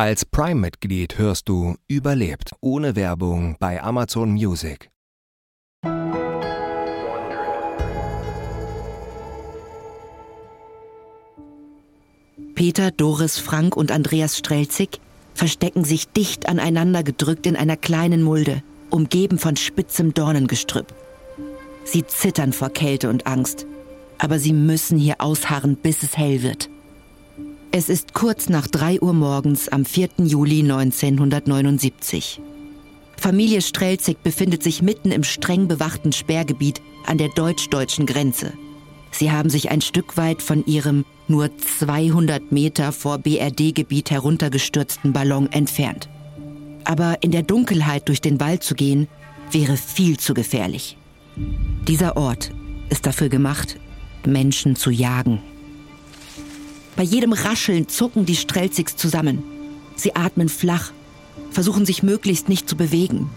Als Prime-Mitglied hörst du Überlebt ohne Werbung bei Amazon Music. Peter, Doris, Frank und Andreas Strelzig verstecken sich dicht aneinander gedrückt in einer kleinen Mulde, umgeben von spitzem Dornengestrüpp. Sie zittern vor Kälte und Angst, aber sie müssen hier ausharren, bis es hell wird. Es ist kurz nach 3 Uhr morgens am 4. Juli 1979. Familie Strelzig befindet sich mitten im streng bewachten Sperrgebiet an der deutsch-deutschen Grenze. Sie haben sich ein Stück weit von ihrem nur 200 Meter vor BRD-Gebiet heruntergestürzten Ballon entfernt. Aber in der Dunkelheit durch den Wald zu gehen, wäre viel zu gefährlich. Dieser Ort ist dafür gemacht, Menschen zu jagen. Bei jedem Rascheln zucken die Strelzigs zusammen. Sie atmen flach, versuchen sich möglichst nicht zu bewegen.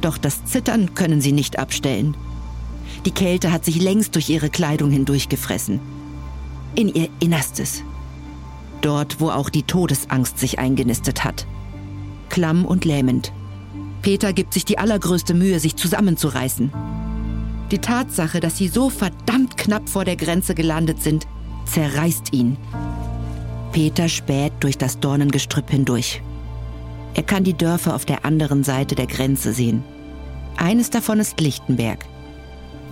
Doch das Zittern können sie nicht abstellen. Die Kälte hat sich längst durch ihre Kleidung hindurchgefressen. In ihr Innerstes. Dort, wo auch die Todesangst sich eingenistet hat. Klamm und lähmend. Peter gibt sich die allergrößte Mühe, sich zusammenzureißen. Die Tatsache, dass sie so verdammt knapp vor der Grenze gelandet sind, zerreißt ihn. Peter späht durch das Dornengestrüpp hindurch. Er kann die Dörfer auf der anderen Seite der Grenze sehen. Eines davon ist Lichtenberg.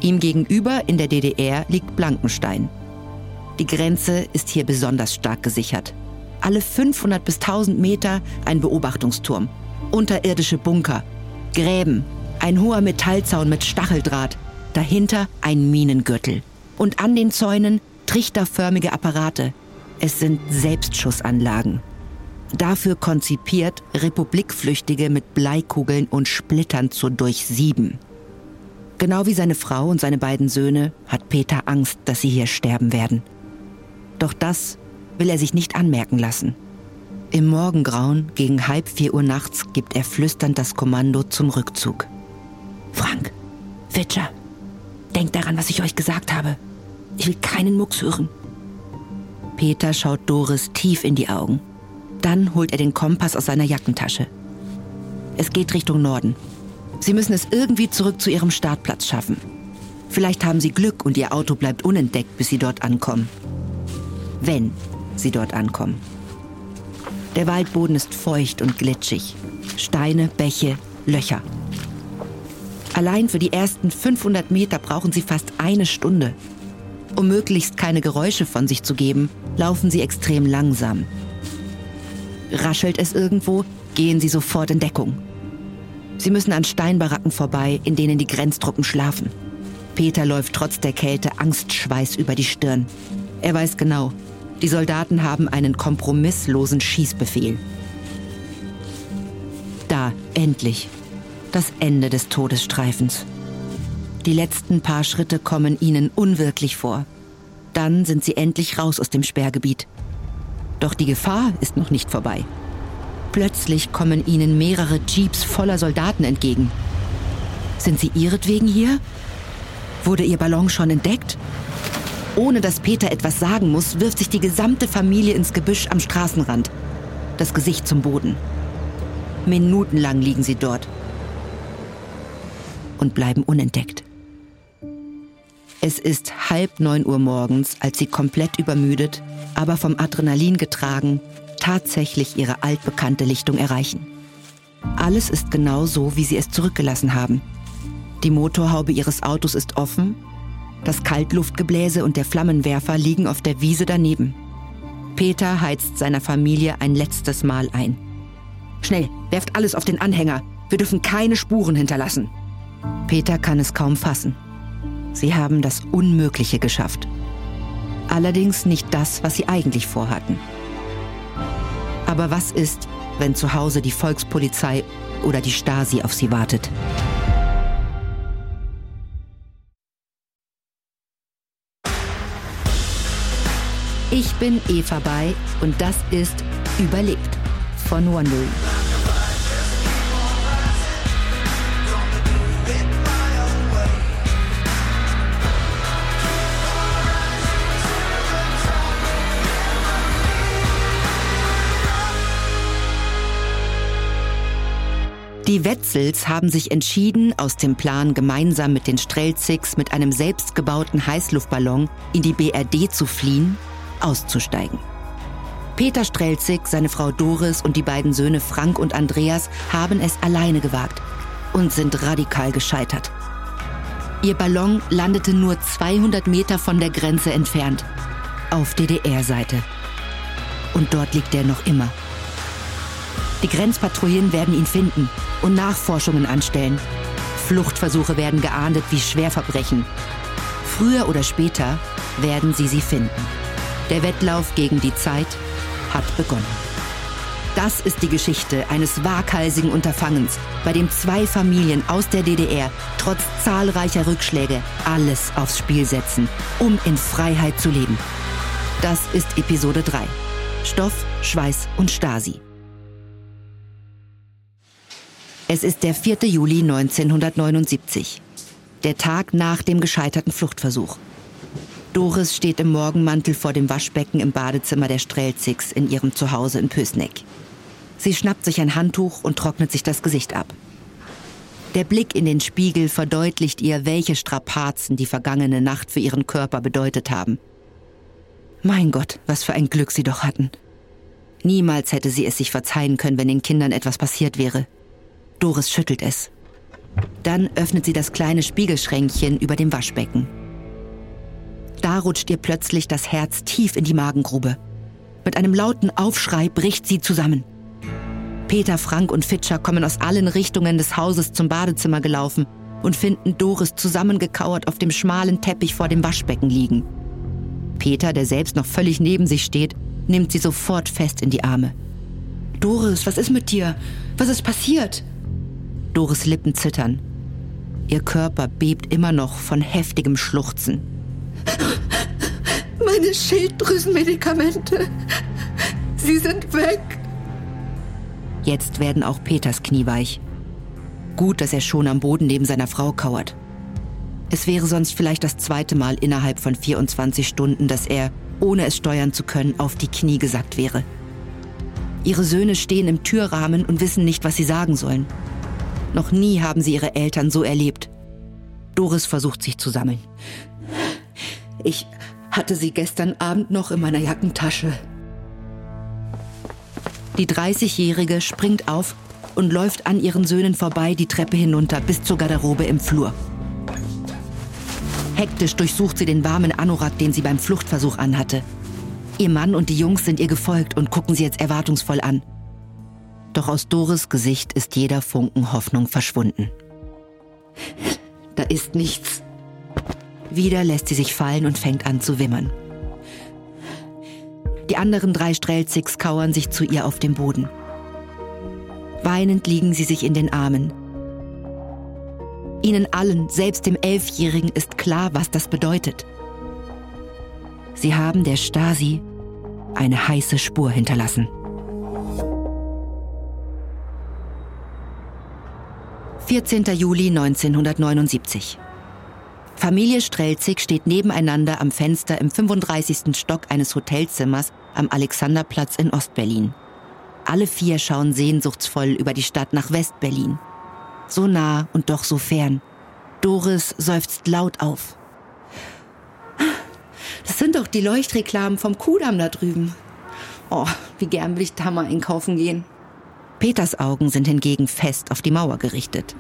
Ihm gegenüber in der DDR liegt Blankenstein. Die Grenze ist hier besonders stark gesichert. Alle 500 bis 1000 Meter ein Beobachtungsturm, unterirdische Bunker, Gräben, ein hoher Metallzaun mit Stacheldraht, dahinter ein Minengürtel. Und an den Zäunen trichterförmige Apparate. Es sind Selbstschussanlagen. Dafür konzipiert, Republikflüchtige mit Bleikugeln und Splittern zu durchsieben. Genau wie seine Frau und seine beiden Söhne hat Peter Angst, dass sie hier sterben werden. Doch das will er sich nicht anmerken lassen. Im Morgengrauen gegen halb vier Uhr nachts gibt er flüsternd das Kommando zum Rückzug. Frank, Witscher, denkt daran, was ich euch gesagt habe. Ich will keinen Mucks hören. Peter schaut Doris tief in die Augen. Dann holt er den Kompass aus seiner Jackentasche. Es geht Richtung Norden. Sie müssen es irgendwie zurück zu ihrem Startplatz schaffen. Vielleicht haben sie Glück und ihr Auto bleibt unentdeckt, bis sie dort ankommen. Wenn sie dort ankommen. Der Waldboden ist feucht und glitschig. Steine, Bäche, Löcher. Allein für die ersten 500 Meter brauchen sie fast eine Stunde. Um möglichst keine Geräusche von sich zu geben, laufen sie extrem langsam. Raschelt es irgendwo, gehen sie sofort in Deckung. Sie müssen an Steinbaracken vorbei, in denen die Grenztruppen schlafen. Peter läuft trotz der Kälte Angstschweiß über die Stirn. Er weiß genau, die Soldaten haben einen kompromisslosen Schießbefehl. Da, endlich, das Ende des Todesstreifens. Die letzten paar Schritte kommen ihnen unwirklich vor. Dann sind sie endlich raus aus dem Sperrgebiet. Doch die Gefahr ist noch nicht vorbei. Plötzlich kommen ihnen mehrere Jeeps voller Soldaten entgegen. Sind sie ihretwegen hier? Wurde ihr Ballon schon entdeckt? Ohne dass Peter etwas sagen muss, wirft sich die gesamte Familie ins Gebüsch am Straßenrand. Das Gesicht zum Boden. Minutenlang liegen sie dort und bleiben unentdeckt. Es ist halb neun Uhr morgens, als sie komplett übermüdet, aber vom Adrenalin getragen, tatsächlich ihre altbekannte Lichtung erreichen. Alles ist genau so, wie sie es zurückgelassen haben. Die Motorhaube ihres Autos ist offen, das Kaltluftgebläse und der Flammenwerfer liegen auf der Wiese daneben. Peter heizt seiner Familie ein letztes Mal ein. Schnell, werft alles auf den Anhänger. Wir dürfen keine Spuren hinterlassen. Peter kann es kaum fassen. Sie haben das Unmögliche geschafft. Allerdings nicht das, was sie eigentlich vorhatten. Aber was ist, wenn zu Hause die Volkspolizei oder die Stasi auf sie wartet? Ich bin Eva Bay und das ist Überlebt von Wondering. Die Wetzels haben sich entschieden, aus dem Plan, gemeinsam mit den Strelzigs mit einem selbstgebauten Heißluftballon in die BRD zu fliehen, auszusteigen. Peter Strelzig, seine Frau Doris und die beiden Söhne Frank und Andreas haben es alleine gewagt und sind radikal gescheitert. Ihr Ballon landete nur 200 Meter von der Grenze entfernt, auf DDR-Seite. Und dort liegt er noch immer. Die Grenzpatrouillen werden ihn finden und Nachforschungen anstellen. Fluchtversuche werden geahndet wie Schwerverbrechen. Früher oder später werden sie sie finden. Der Wettlauf gegen die Zeit hat begonnen. Das ist die Geschichte eines waghalsigen Unterfangens, bei dem zwei Familien aus der DDR trotz zahlreicher Rückschläge alles aufs Spiel setzen, um in Freiheit zu leben. Das ist Episode 3. Stoff, Schweiß und Stasi. Es ist der 4. Juli 1979, der Tag nach dem gescheiterten Fluchtversuch. Doris steht im Morgenmantel vor dem Waschbecken im Badezimmer der Strelzigs in ihrem Zuhause in Pösneck. Sie schnappt sich ein Handtuch und trocknet sich das Gesicht ab. Der Blick in den Spiegel verdeutlicht ihr, welche Strapazen die vergangene Nacht für ihren Körper bedeutet haben. Mein Gott, was für ein Glück sie doch hatten. Niemals hätte sie es sich verzeihen können, wenn den Kindern etwas passiert wäre. Doris schüttelt es. Dann öffnet sie das kleine Spiegelschränkchen über dem Waschbecken. Da rutscht ihr plötzlich das Herz tief in die Magengrube. Mit einem lauten Aufschrei bricht sie zusammen. Peter, Frank und Fitscher kommen aus allen Richtungen des Hauses zum Badezimmer gelaufen und finden Doris zusammengekauert auf dem schmalen Teppich vor dem Waschbecken liegen. Peter, der selbst noch völlig neben sich steht, nimmt sie sofort fest in die Arme. Doris, was ist mit dir? Was ist passiert? Doris Lippen zittern. Ihr Körper bebt immer noch von heftigem Schluchzen. Meine Schilddrüsenmedikamente. Sie sind weg. Jetzt werden auch Peters Knie weich. Gut, dass er schon am Boden neben seiner Frau kauert. Es wäre sonst vielleicht das zweite Mal innerhalb von 24 Stunden, dass er, ohne es steuern zu können, auf die Knie gesackt wäre. Ihre Söhne stehen im Türrahmen und wissen nicht, was sie sagen sollen. Noch nie haben sie ihre Eltern so erlebt. Doris versucht sich zu sammeln. Ich hatte sie gestern Abend noch in meiner Jackentasche. Die 30-Jährige springt auf und läuft an ihren Söhnen vorbei die Treppe hinunter bis zur Garderobe im Flur. Hektisch durchsucht sie den warmen Anorak, den sie beim Fluchtversuch anhatte. Ihr Mann und die Jungs sind ihr gefolgt und gucken sie jetzt erwartungsvoll an. Doch aus Doris Gesicht ist jeder Funken Hoffnung verschwunden. Da ist nichts. Wieder lässt sie sich fallen und fängt an zu wimmern. Die anderen drei Strelzigs kauern sich zu ihr auf dem Boden. Weinend liegen sie sich in den Armen. Ihnen allen, selbst dem Elfjährigen, ist klar, was das bedeutet. Sie haben der Stasi eine heiße Spur hinterlassen. 14. Juli 1979. Familie Strelzig steht nebeneinander am Fenster im 35. Stock eines Hotelzimmers am Alexanderplatz in Ostberlin. Alle vier schauen sehnsuchtsvoll über die Stadt nach Westberlin. So nah und doch so fern. Doris seufzt laut auf. Das sind doch die Leuchtreklamen vom Kudamm da drüben. Oh, wie gern will ich da mal einkaufen gehen. Peters Augen sind hingegen fest auf die Mauer gerichtet.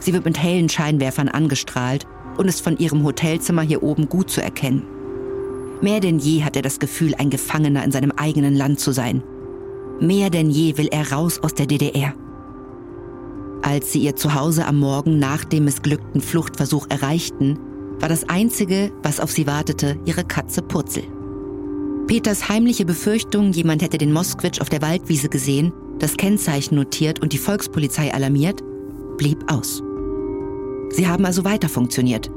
Sie wird mit hellen Scheinwerfern angestrahlt und ist von ihrem Hotelzimmer hier oben gut zu erkennen. Mehr denn je hat er das Gefühl, ein Gefangener in seinem eigenen Land zu sein. Mehr denn je will er raus aus der DDR. Als sie ihr Zuhause am Morgen nach dem missglückten Fluchtversuch erreichten, war das Einzige, was auf sie wartete, ihre Katze Purzel. Peters heimliche Befürchtung, jemand hätte den Moskwitsch auf der Waldwiese gesehen, das Kennzeichen notiert und die Volkspolizei alarmiert, blieb aus. Sie haben also weiter funktioniert.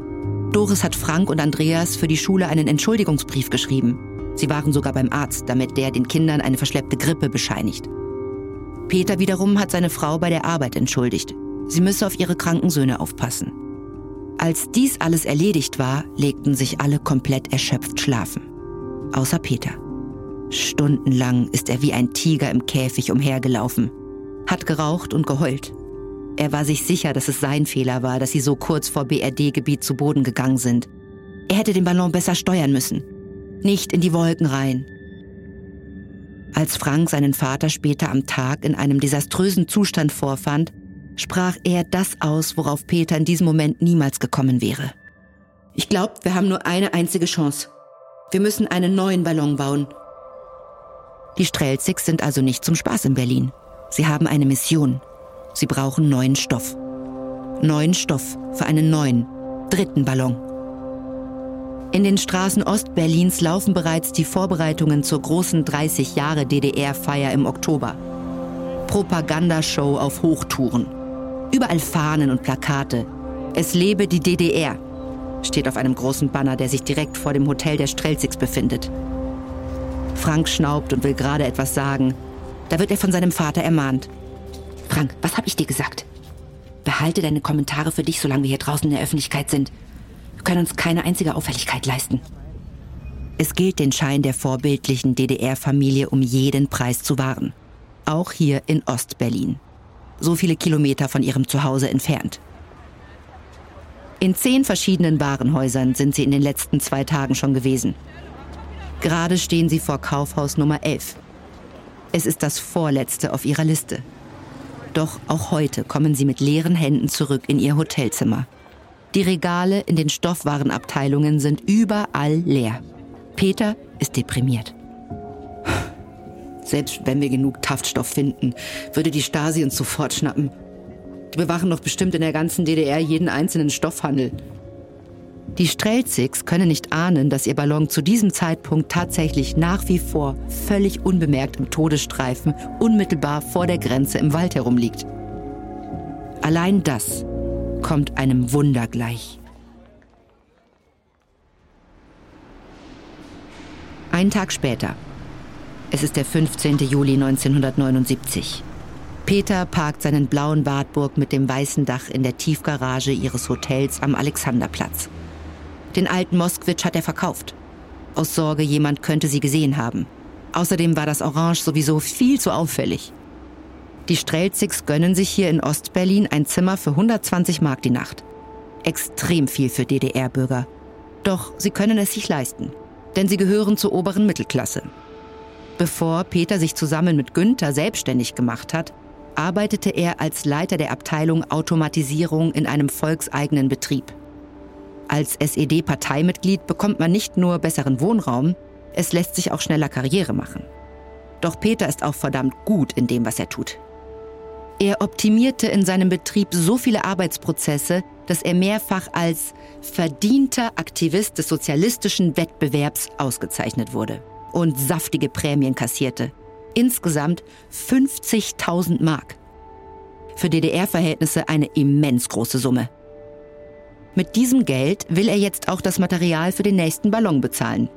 Doris hat Frank und Andreas für die Schule einen Entschuldigungsbrief geschrieben. Sie waren sogar beim Arzt, damit der den Kindern eine verschleppte Grippe bescheinigt. Peter wiederum hat seine Frau bei der Arbeit entschuldigt. Sie müsse auf ihre kranken Söhne aufpassen. Als dies alles erledigt war, legten sich alle komplett erschöpft schlafen. Außer Peter. Stundenlang ist er wie ein Tiger im Käfig umhergelaufen, hat geraucht und geheult Er war sich sicher, dass es sein Fehler war, dass sie so kurz vor BRD-Gebiet zu Boden gegangen sind. Er hätte den Ballon besser steuern müssen. Nicht in die Wolken rein. Als Frank seinen Vater später am Tag in einem desaströsen Zustand vorfand, sprach er das aus, worauf Peter in diesem Moment niemals gekommen wäre. Ich glaube, wir haben nur eine einzige Chance. Wir müssen einen neuen Ballon bauen. Die Strelzigs sind also nicht zum Spaß in Berlin. Sie haben eine Mission. Sie brauchen neuen Stoff. Neuen Stoff für einen neuen, dritten Ballon. In den Straßen Ostberlins laufen bereits die Vorbereitungen zur großen 30 Jahre DDR-Feier im Oktober. Propagandashow auf Hochtouren. Überall Fahnen und Plakate. Es lebe die DDR, steht auf einem großen Banner, der sich direkt vor dem Hotel der Strelzigs befindet. Frank schnaubt und will gerade etwas sagen. Da wird er von seinem Vater ermahnt. Frank, was habe ich dir gesagt? Behalte deine Kommentare für dich, solange wir hier draußen in der Öffentlichkeit sind. Wir können uns keine einzige Auffälligkeit leisten. Es gilt, den Schein der vorbildlichen DDR-Familie um jeden Preis zu wahren. Auch hier in Ostberlin. So viele Kilometer von ihrem Zuhause entfernt. In zehn verschiedenen Warenhäusern sind sie in den letzten zwei Tagen schon gewesen. Gerade stehen sie vor Kaufhaus Nummer 11. Es ist das vorletzte auf ihrer Liste. Doch auch heute kommen sie mit leeren Händen zurück in ihr Hotelzimmer. Die Regale in den Stoffwarenabteilungen sind überall leer. Peter ist deprimiert. Selbst wenn wir genug Taftstoff finden, würde die Stasi uns sofort schnappen. Die bewachen doch bestimmt in der ganzen DDR jeden einzelnen Stoffhandel. Die Strelzigs können nicht ahnen, dass ihr Ballon zu diesem Zeitpunkt tatsächlich nach wie vor völlig unbemerkt im Todesstreifen unmittelbar vor der Grenze im Wald herumliegt. Allein das kommt einem Wunder gleich. Ein Tag später. Es ist der 15. Juli 1979. Peter parkt seinen blauen Wartburg mit dem weißen Dach in der Tiefgarage ihres Hotels am Alexanderplatz. Den alten Moskwitsch hat er verkauft. Aus Sorge, jemand könnte sie gesehen haben. Außerdem war das Orange sowieso viel zu auffällig. Die Strelzigs gönnen sich hier in Ostberlin ein Zimmer für 120 Mark die Nacht. Extrem viel für DDR-Bürger. Doch sie können es sich leisten, denn sie gehören zur oberen Mittelklasse. Bevor Peter sich zusammen mit Günther selbstständig gemacht hat, arbeitete er als Leiter der Abteilung Automatisierung in einem volkseigenen Betrieb. Als SED-Parteimitglied bekommt man nicht nur besseren Wohnraum, es lässt sich auch schneller Karriere machen. Doch Peter ist auch verdammt gut in dem, was er tut. Er optimierte in seinem Betrieb so viele Arbeitsprozesse, dass er mehrfach als verdienter Aktivist des sozialistischen Wettbewerbs ausgezeichnet wurde und saftige Prämien kassierte. Insgesamt 50.000 Mark. Für DDR-Verhältnisse eine immens große Summe. Mit diesem Geld will er jetzt auch das Material für den nächsten Ballon bezahlen,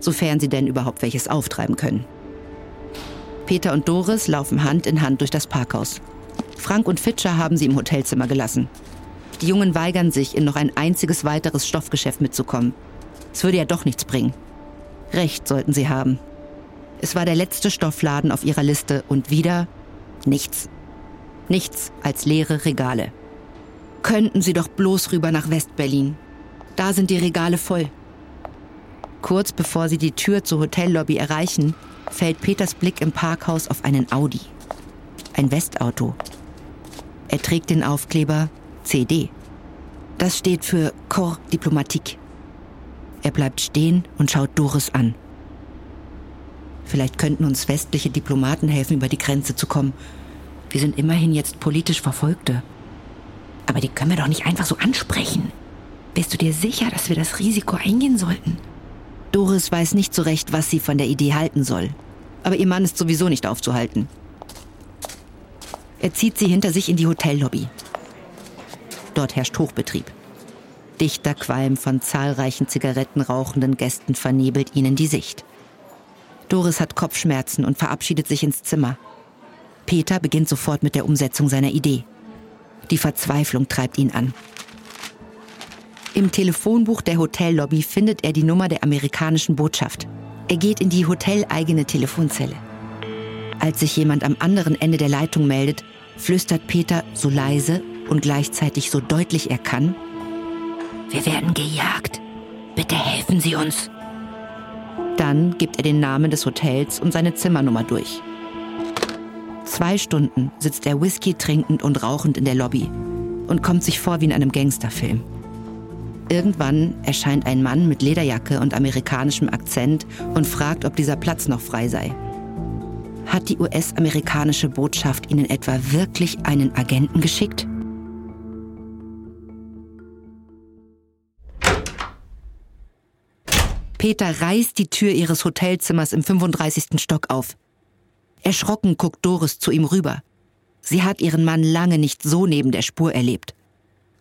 sofern sie denn überhaupt welches auftreiben können. Peter und Doris laufen Hand in Hand durch das Parkhaus. Frank und Fitscher haben sie im Hotelzimmer gelassen. Die Jungen weigern sich, in noch ein einziges weiteres Stoffgeschäft mitzukommen. Es würde ja doch nichts bringen. Recht sollten sie haben. Es war der letzte Stoffladen auf ihrer Liste und wieder nichts. Nichts als leere Regale. Könnten Sie doch bloß rüber nach Westberlin. Da sind die Regale voll. Kurz bevor sie die Tür zur Hotellobby erreichen, fällt Peters Blick im Parkhaus auf einen Audi. Ein Westauto. Er trägt den Aufkleber CD. Das steht für Corps Diplomatique. Er bleibt stehen und schaut Doris an. Vielleicht könnten uns westliche Diplomaten helfen, über die Grenze zu kommen. Wir sind immerhin jetzt politisch Verfolgte. Aber die können wir doch nicht einfach so ansprechen. Bist du dir sicher, dass wir das Risiko eingehen sollten? Doris weiß nicht so recht, was sie von der Idee halten soll. Aber ihr Mann ist sowieso nicht aufzuhalten. Er zieht sie hinter sich in die Hotellobby. Dort herrscht Hochbetrieb. Dichter Qualm von zahlreichen zigarettenrauchenden Gästen vernebelt ihnen die Sicht. Doris hat Kopfschmerzen und verabschiedet sich ins Zimmer. Peter beginnt sofort mit der Umsetzung seiner Idee. Die Verzweiflung treibt ihn an. Im Telefonbuch der Hotellobby findet er die Nummer der amerikanischen Botschaft. Er geht in die hoteleigene Telefonzelle. Als sich jemand am anderen Ende der Leitung meldet, flüstert Peter so leise und gleichzeitig so deutlich er kann. Wir werden gejagt. Bitte helfen Sie uns. Dann gibt er den Namen des Hotels und seine Zimmernummer durch. Zwei Stunden sitzt er Whisky trinkend und rauchend in der Lobby und kommt sich vor wie in einem Gangsterfilm. Irgendwann erscheint ein Mann mit Lederjacke und amerikanischem Akzent und fragt, ob dieser Platz noch frei sei. Hat die US-amerikanische Botschaft ihnen etwa wirklich einen Agenten geschickt? Peter reißt die Tür ihres Hotelzimmers im 35. Stock auf. Erschrocken guckt Doris zu ihm rüber. Sie hat ihren Mann lange nicht so neben der Spur erlebt.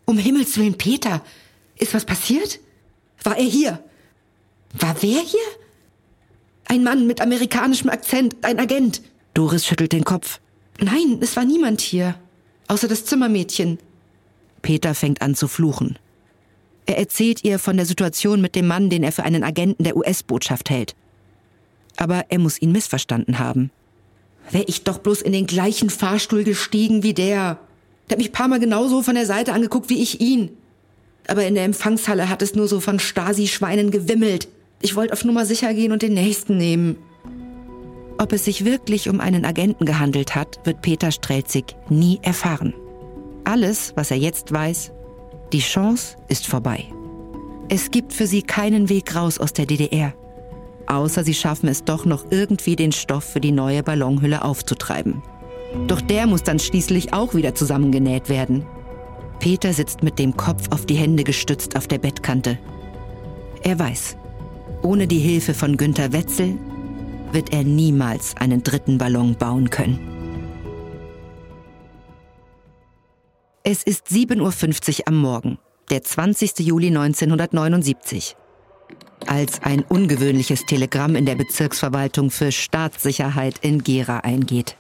Um Himmels willen, Peter, ist was passiert? War er hier? War wer hier? Ein Mann mit amerikanischem Akzent, ein Agent. Doris schüttelt den Kopf. Nein, es war niemand hier, außer das Zimmermädchen. Peter fängt an zu fluchen. Er erzählt ihr von der Situation mit dem Mann, den er für einen Agenten der US-Botschaft hält. Aber er muss ihn missverstanden haben. Wäre ich doch bloß in den gleichen Fahrstuhl gestiegen wie der. Der hat mich paar Mal genauso von der Seite angeguckt wie ich ihn. Aber in der Empfangshalle hat es nur so von Stasi-Schweinen gewimmelt. Ich wollte auf Nummer sicher gehen und den nächsten nehmen. Ob es sich wirklich um einen Agenten gehandelt hat, wird Peter Strelzig nie erfahren. Alles, was er jetzt weiß, die Chance ist vorbei. Es gibt für sie keinen Weg raus aus der DDR. Außer sie schaffen es doch noch irgendwie den Stoff für die neue Ballonhülle aufzutreiben. Doch der muss dann schließlich auch wieder zusammengenäht werden. Peter sitzt mit dem Kopf auf die Hände gestützt auf der Bettkante. Er weiß, ohne die Hilfe von Günter Wetzel wird er niemals einen dritten Ballon bauen können. Es ist 7.50 Uhr am Morgen, der 20. Juli 1979 als ein ungewöhnliches Telegramm in der Bezirksverwaltung für Staatssicherheit in Gera eingeht.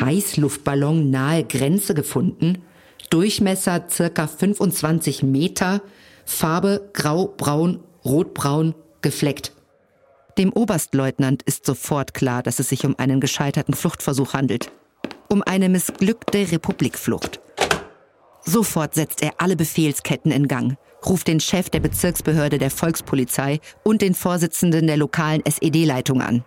Heißluftballon nahe Grenze gefunden, Durchmesser circa 25 Meter, Farbe grau-braun, rotbraun, gefleckt. Dem Oberstleutnant ist sofort klar, dass es sich um einen gescheiterten Fluchtversuch handelt. Um eine missglückte Republikflucht. Sofort setzt er alle Befehlsketten in Gang ruft den Chef der Bezirksbehörde der Volkspolizei und den Vorsitzenden der lokalen SED-Leitung an.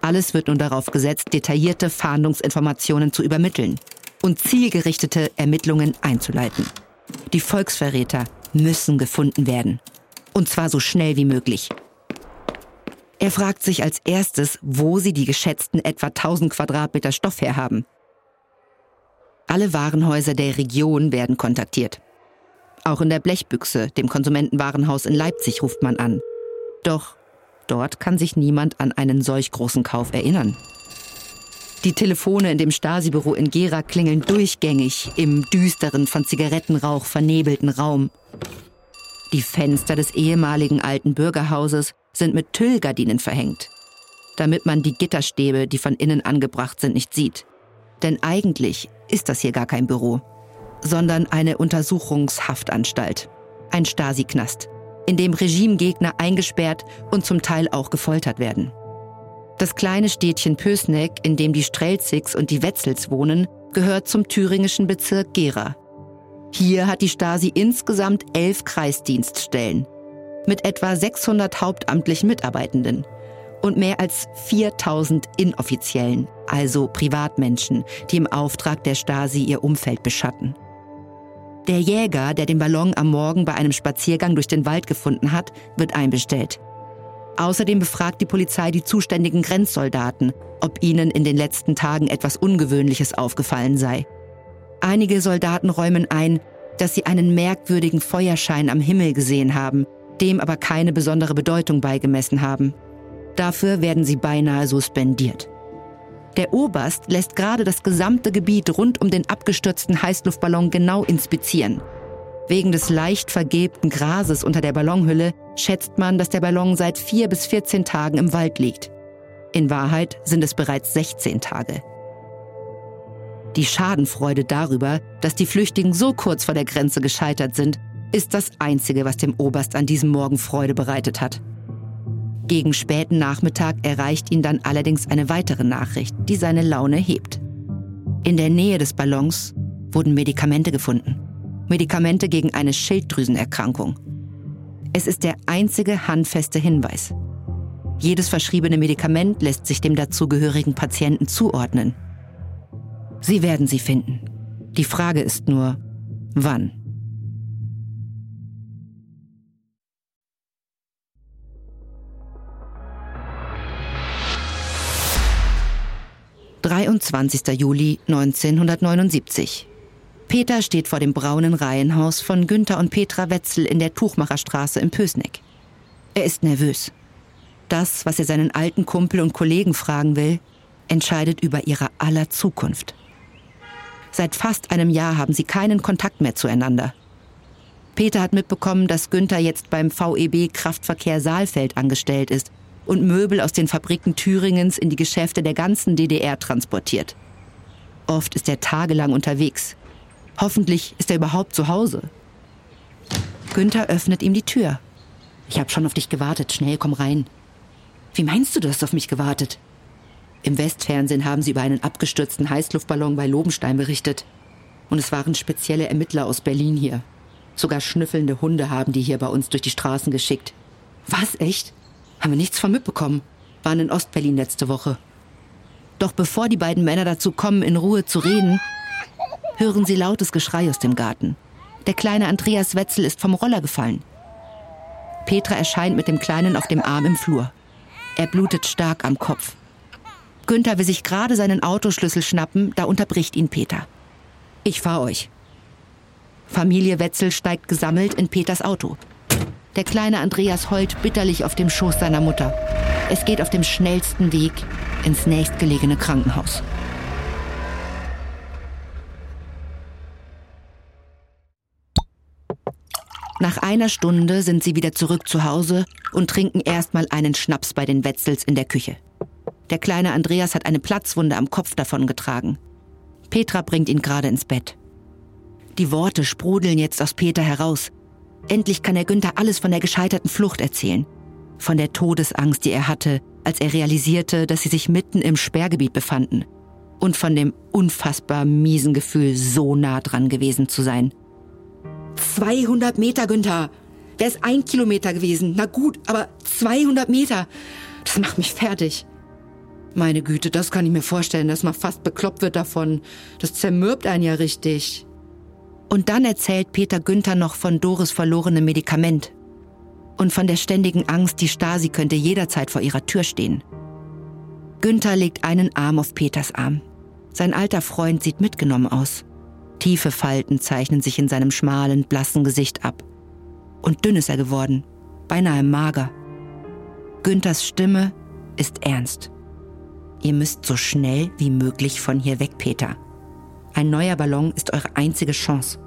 Alles wird nun darauf gesetzt, detaillierte Fahndungsinformationen zu übermitteln und zielgerichtete Ermittlungen einzuleiten. Die Volksverräter müssen gefunden werden. Und zwar so schnell wie möglich. Er fragt sich als erstes, wo sie die geschätzten etwa 1000 Quadratmeter Stoff herhaben. Alle Warenhäuser der Region werden kontaktiert. Auch in der Blechbüchse, dem Konsumentenwarenhaus in Leipzig, ruft man an. Doch dort kann sich niemand an einen solch großen Kauf erinnern. Die Telefone in dem Stasi-Büro in Gera klingeln durchgängig im düsteren, von Zigarettenrauch vernebelten Raum. Die Fenster des ehemaligen alten Bürgerhauses sind mit Tüllgardinen verhängt, damit man die Gitterstäbe, die von innen angebracht sind, nicht sieht. Denn eigentlich ist das hier gar kein Büro sondern eine Untersuchungshaftanstalt, ein Stasi-Knast, in dem Regimegegner eingesperrt und zum Teil auch gefoltert werden. Das kleine Städtchen Pösneck, in dem die Strelzigs und die Wetzels wohnen, gehört zum thüringischen Bezirk Gera. Hier hat die Stasi insgesamt elf Kreisdienststellen mit etwa 600 hauptamtlichen Mitarbeitenden und mehr als 4000 inoffiziellen, also Privatmenschen, die im Auftrag der Stasi ihr Umfeld beschatten. Der Jäger, der den Ballon am Morgen bei einem Spaziergang durch den Wald gefunden hat, wird einbestellt. Außerdem befragt die Polizei die zuständigen Grenzsoldaten, ob ihnen in den letzten Tagen etwas Ungewöhnliches aufgefallen sei. Einige Soldaten räumen ein, dass sie einen merkwürdigen Feuerschein am Himmel gesehen haben, dem aber keine besondere Bedeutung beigemessen haben. Dafür werden sie beinahe suspendiert. Der Oberst lässt gerade das gesamte Gebiet rund um den abgestürzten Heißluftballon genau inspizieren. Wegen des leicht vergilbten Grases unter der Ballonhülle schätzt man, dass der Ballon seit vier bis 14 Tagen im Wald liegt. In Wahrheit sind es bereits 16 Tage. Die Schadenfreude darüber, dass die Flüchtigen so kurz vor der Grenze gescheitert sind, ist das Einzige, was dem Oberst an diesem Morgen Freude bereitet hat. Gegen späten Nachmittag erreicht ihn dann allerdings eine weitere Nachricht, die seine Laune hebt. In der Nähe des Ballons wurden Medikamente gefunden. Medikamente gegen eine Schilddrüsenerkrankung. Es ist der einzige handfeste Hinweis. Jedes verschriebene Medikament lässt sich dem dazugehörigen Patienten zuordnen. Sie werden sie finden. Die Frage ist nur, wann? »23. Juli 1979. Peter steht vor dem braunen Reihenhaus von Günther und Petra Wetzel in der Tuchmacherstraße im Pösneck. Er ist nervös. Das, was er seinen alten Kumpel und Kollegen fragen will, entscheidet über ihre aller Zukunft. Seit fast einem Jahr haben sie keinen Kontakt mehr zueinander. Peter hat mitbekommen, dass Günther jetzt beim VEB Kraftverkehr Saalfeld angestellt ist und Möbel aus den Fabriken Thüringens in die Geschäfte der ganzen DDR transportiert. Oft ist er tagelang unterwegs. Hoffentlich ist er überhaupt zu Hause. Günther öffnet ihm die Tür. Ich habe schon auf dich gewartet. Schnell, komm rein. Wie meinst du, du hast auf mich gewartet? Im Westfernsehen haben sie über einen abgestürzten Heißluftballon bei Lobenstein berichtet. Und es waren spezielle Ermittler aus Berlin hier. Sogar schnüffelnde Hunde haben die hier bei uns durch die Straßen geschickt. Was, echt? Haben wir nichts von mitbekommen. Waren in Ostberlin letzte Woche. Doch bevor die beiden Männer dazu kommen, in Ruhe zu reden, hören sie lautes Geschrei aus dem Garten. Der kleine Andreas Wetzel ist vom Roller gefallen. Petra erscheint mit dem Kleinen auf dem Arm im Flur. Er blutet stark am Kopf. Günther will sich gerade seinen Autoschlüssel schnappen, da unterbricht ihn Peter. Ich fahr euch. Familie Wetzel steigt gesammelt in Peters Auto. Der kleine Andreas heult bitterlich auf dem Schoß seiner Mutter. Es geht auf dem schnellsten Weg ins nächstgelegene Krankenhaus. Nach einer Stunde sind sie wieder zurück zu Hause und trinken erstmal einen Schnaps bei den Wetzels in der Küche. Der kleine Andreas hat eine Platzwunde am Kopf davongetragen. Petra bringt ihn gerade ins Bett. Die Worte sprudeln jetzt aus Peter heraus. Endlich kann er Günther alles von der gescheiterten Flucht erzählen. Von der Todesangst, die er hatte, als er realisierte, dass sie sich mitten im Sperrgebiet befanden. Und von dem unfassbar miesen Gefühl, so nah dran gewesen zu sein. 200 Meter, Günther. Wäre es ein Kilometer gewesen. Na gut, aber 200 Meter. Das macht mich fertig. Meine Güte, das kann ich mir vorstellen, dass man fast bekloppt wird davon. Das zermürbt einen ja richtig. Und dann erzählt Peter Günther noch von Doris verlorenem Medikament. Und von der ständigen Angst, die Stasi könnte jederzeit vor ihrer Tür stehen. Günther legt einen Arm auf Peters Arm. Sein alter Freund sieht mitgenommen aus. Tiefe Falten zeichnen sich in seinem schmalen, blassen Gesicht ab. Und dünn ist er geworden, beinahe mager. Günthers Stimme ist ernst. Ihr müsst so schnell wie möglich von hier weg, Peter. Ein neuer Ballon ist eure einzige Chance.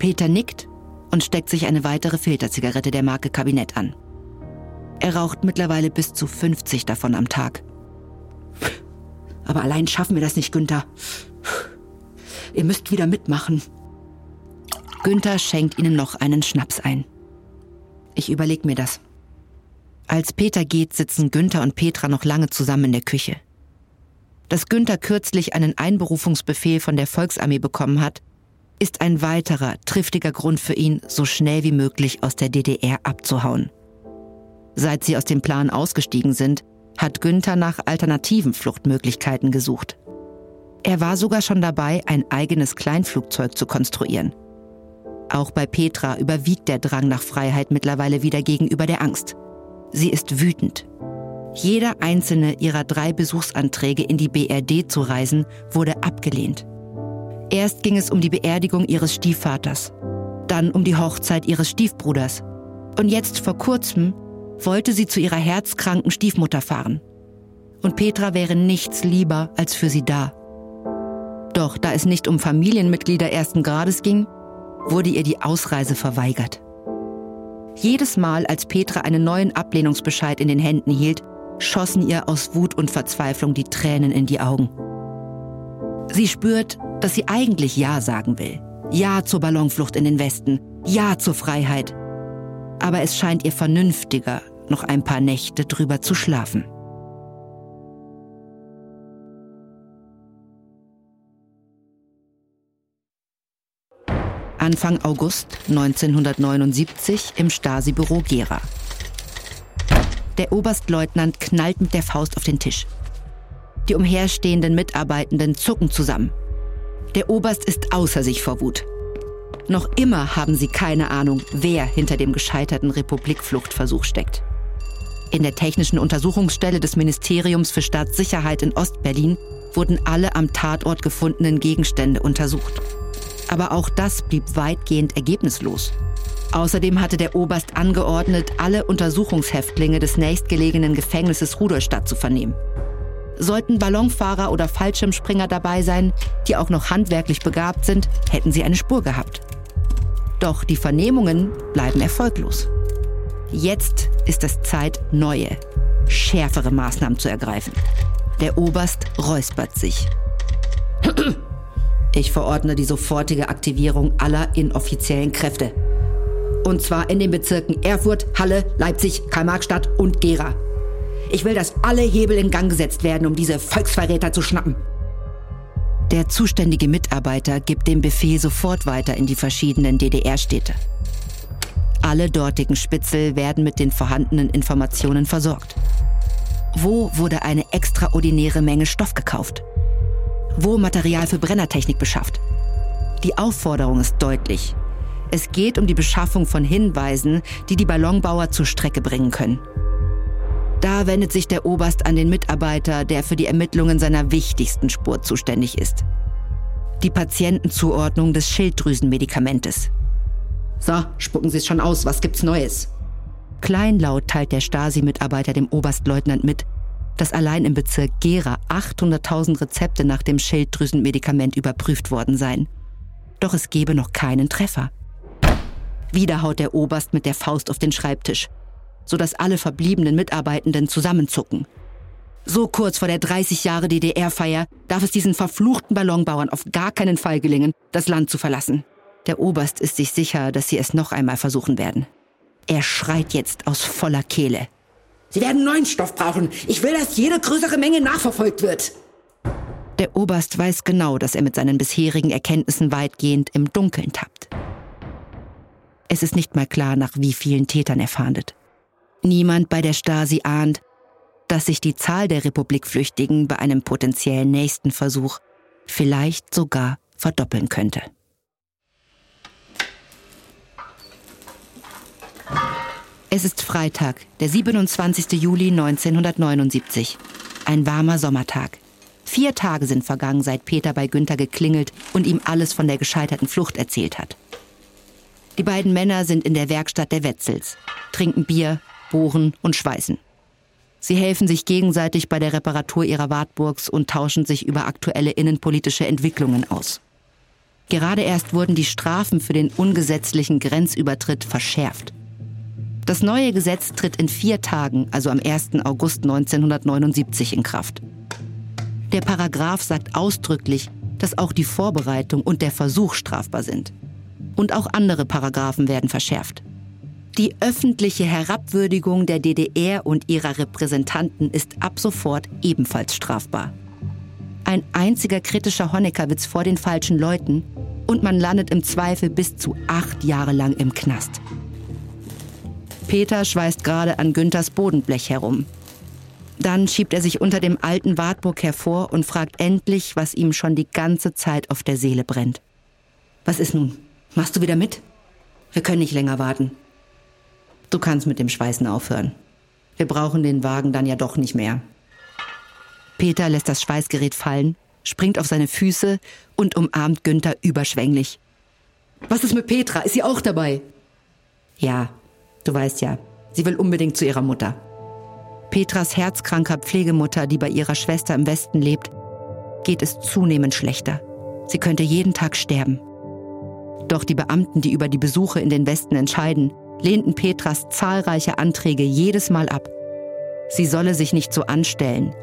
Peter nickt und steckt sich eine weitere Filterzigarette der Marke Kabinett an. Er raucht mittlerweile bis zu 50 davon am Tag. Aber allein schaffen wir das nicht, Günther. Ihr müsst wieder mitmachen. Günther schenkt ihnen noch einen Schnaps ein. Ich überleg mir das. Als Peter geht, sitzen Günther und Petra noch lange zusammen in der Küche. Dass Günther kürzlich einen Einberufungsbefehl von der Volksarmee bekommen hat, ist ein weiterer, triftiger Grund für ihn, so schnell wie möglich aus der DDR abzuhauen. Seit sie aus dem Plan ausgestiegen sind, hat Günther nach alternativen Fluchtmöglichkeiten gesucht. Er war sogar schon dabei, ein eigenes Kleinflugzeug zu konstruieren. Auch bei Petra überwiegt der Drang nach Freiheit mittlerweile wieder gegenüber der Angst. Sie ist wütend. Jeder einzelne ihrer drei Besuchsanträge in die BRD zu reisen, wurde abgelehnt. Erst ging es um die Beerdigung ihres Stiefvaters, dann um die Hochzeit ihres Stiefbruders. Und jetzt vor kurzem wollte sie zu ihrer herzkranken Stiefmutter fahren. Und Petra wäre nichts lieber als für sie da. Doch da es nicht um Familienmitglieder ersten Grades ging, wurde ihr die Ausreise verweigert. Jedes Mal, als Petra einen neuen Ablehnungsbescheid in den Händen hielt, schossen ihr aus Wut und Verzweiflung die Tränen in die Augen. Sie spürt, dass sie eigentlich Ja sagen will. Ja zur Ballonflucht in den Westen. Ja zur Freiheit. Aber es scheint ihr vernünftiger, noch ein paar Nächte drüber zu schlafen. Anfang August 1979 im Stasi-Büro Gera. Der Oberstleutnant knallt mit der Faust auf den Tisch. Die umherstehenden Mitarbeitenden zucken zusammen. Der Oberst ist außer sich vor Wut. Noch immer haben sie keine Ahnung, wer hinter dem gescheiterten Republikfluchtversuch steckt. In der technischen Untersuchungsstelle des Ministeriums für Staatssicherheit in Ostberlin wurden alle am Tatort gefundenen Gegenstände untersucht. Aber auch das blieb weitgehend ergebnislos. Außerdem hatte der Oberst angeordnet, alle Untersuchungshäftlinge des nächstgelegenen Gefängnisses Rudolstadt zu vernehmen. Sollten Ballonfahrer oder Fallschirmspringer dabei sein, die auch noch handwerklich begabt sind, hätten sie eine Spur gehabt. Doch die Vernehmungen bleiben erfolglos. Jetzt ist es Zeit, neue, schärfere Maßnahmen zu ergreifen. Der Oberst räuspert sich. Ich verordne die sofortige Aktivierung aller inoffiziellen Kräfte. Und zwar in den Bezirken Erfurt, Halle, Leipzig, Karl-Marx-Stadt und Gera. Ich will, dass alle Hebel in Gang gesetzt werden, um diese Volksverräter zu schnappen. Der zuständige Mitarbeiter gibt den Befehl sofort weiter in die verschiedenen DDR-Städte. Alle dortigen Spitzel werden mit den vorhandenen Informationen versorgt. Wo wurde eine extraordinäre Menge Stoff gekauft? Wo Material für Brennertechnik beschafft? Die Aufforderung ist deutlich. Es geht um die Beschaffung von Hinweisen, die die Ballonbauer zur Strecke bringen können. Da wendet sich der Oberst an den Mitarbeiter, der für die Ermittlungen seiner wichtigsten Spur zuständig ist. Die Patientenzuordnung des Schilddrüsenmedikamentes. So, spucken Sie es schon aus, was gibt's Neues? Kleinlaut teilt der Stasi-Mitarbeiter dem Oberstleutnant mit, dass allein im Bezirk Gera 800.000 Rezepte nach dem Schilddrüsenmedikament überprüft worden seien. Doch es gebe noch keinen Treffer. Wieder haut der Oberst mit der Faust auf den Schreibtisch sodass alle verbliebenen Mitarbeitenden zusammenzucken. So kurz vor der 30 Jahre DDR-Feier darf es diesen verfluchten Ballonbauern auf gar keinen Fall gelingen, das Land zu verlassen. Der Oberst ist sich sicher, dass sie es noch einmal versuchen werden. Er schreit jetzt aus voller Kehle. Sie werden neuen Stoff brauchen. Ich will, dass jede größere Menge nachverfolgt wird. Der Oberst weiß genau, dass er mit seinen bisherigen Erkenntnissen weitgehend im Dunkeln tappt. Es ist nicht mal klar, nach wie vielen Tätern er fahndet. Niemand bei der Stasi ahnt, dass sich die Zahl der Republikflüchtigen bei einem potenziellen nächsten Versuch vielleicht sogar verdoppeln könnte. Es ist Freitag, der 27. Juli 1979. Ein warmer Sommertag. Vier Tage sind vergangen, seit Peter bei Günther geklingelt und ihm alles von der gescheiterten Flucht erzählt hat. Die beiden Männer sind in der Werkstatt der Wetzels, trinken Bier bohren und schweißen. Sie helfen sich gegenseitig bei der Reparatur ihrer Wartburgs und tauschen sich über aktuelle innenpolitische Entwicklungen aus. Gerade erst wurden die Strafen für den ungesetzlichen Grenzübertritt verschärft. Das neue Gesetz tritt in vier Tagen, also am 1. August 1979, in Kraft. Der Paragraph sagt ausdrücklich, dass auch die Vorbereitung und der Versuch strafbar sind. Und auch andere Paragraphen werden verschärft. Die öffentliche Herabwürdigung der DDR und ihrer Repräsentanten ist ab sofort ebenfalls strafbar. Ein einziger kritischer Honeckerwitz vor den falschen Leuten und man landet im Zweifel bis zu acht Jahre lang im Knast. Peter schweißt gerade an Günthers Bodenblech herum. Dann schiebt er sich unter dem alten Wartburg hervor und fragt endlich, was ihm schon die ganze Zeit auf der Seele brennt. Was ist nun? Machst du wieder mit? Wir können nicht länger warten. Du kannst mit dem Schweißen aufhören. Wir brauchen den Wagen dann ja doch nicht mehr. Peter lässt das Schweißgerät fallen, springt auf seine Füße und umarmt Günther überschwänglich. Was ist mit Petra? Ist sie auch dabei? Ja, du weißt ja, sie will unbedingt zu ihrer Mutter. Petras herzkranker Pflegemutter, die bei ihrer Schwester im Westen lebt, geht es zunehmend schlechter. Sie könnte jeden Tag sterben. Doch die Beamten, die über die Besuche in den Westen entscheiden, lehnten Petras zahlreiche Anträge jedes Mal ab. Sie solle sich nicht so anstellen.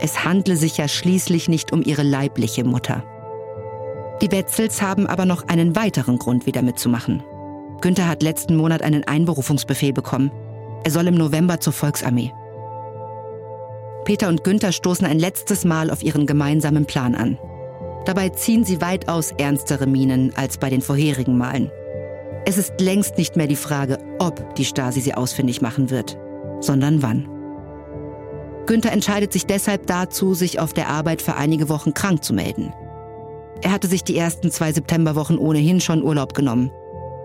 Es handle sich ja schließlich nicht um ihre leibliche Mutter. Die Wetzels haben aber noch einen weiteren Grund, wieder mitzumachen. Günther hat letzten Monat einen Einberufungsbefehl bekommen. Er soll im November zur Volksarmee. Peter und Günther stoßen ein letztes Mal auf ihren gemeinsamen Plan an. Dabei ziehen sie weitaus ernstere Minen als bei den vorherigen Malen. Es ist längst nicht mehr die Frage, ob die Stasi sie ausfindig machen wird, sondern wann. Günther entscheidet sich deshalb dazu, sich auf der Arbeit für einige Wochen krank zu melden. Er hatte sich die ersten zwei Septemberwochen ohnehin schon Urlaub genommen.